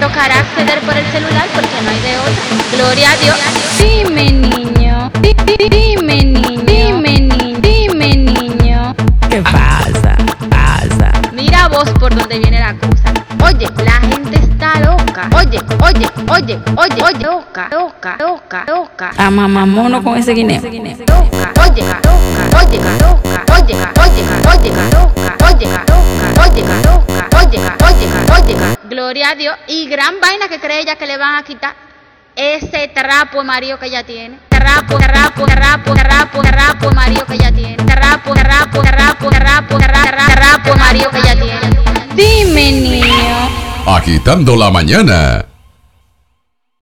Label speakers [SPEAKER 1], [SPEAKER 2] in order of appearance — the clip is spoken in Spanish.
[SPEAKER 1] tocará acceder por el celular porque no hay de otra. Gloria a Dios. Dime, niño. Di- di- Dime, niño. Dime, niño. Dime, niño.
[SPEAKER 2] ¿Qué pasa? Pasa.
[SPEAKER 1] Mira vos por dónde viene la cosa. Oye, la gente está loca. Oye, oye, oye, oye, oye, loca, loca, loca, loca.
[SPEAKER 2] A mamamono con ese guineo.
[SPEAKER 1] loca, oye, loca, oye, loca, oye, loca, oye, loca, oye, loca, oye, loca, oye, oye, Gloria a Dios. Y gran vaina que cree ella que le van a quitar ese trapo de marido que ella tiene. Trapo, trapo, trapo, trapo, trapo de marido que ella tiene. Trapo, trapo, trapo, trapo, trapo, marido que ella tiene. Dime, niño.
[SPEAKER 3] Agitando la mañana.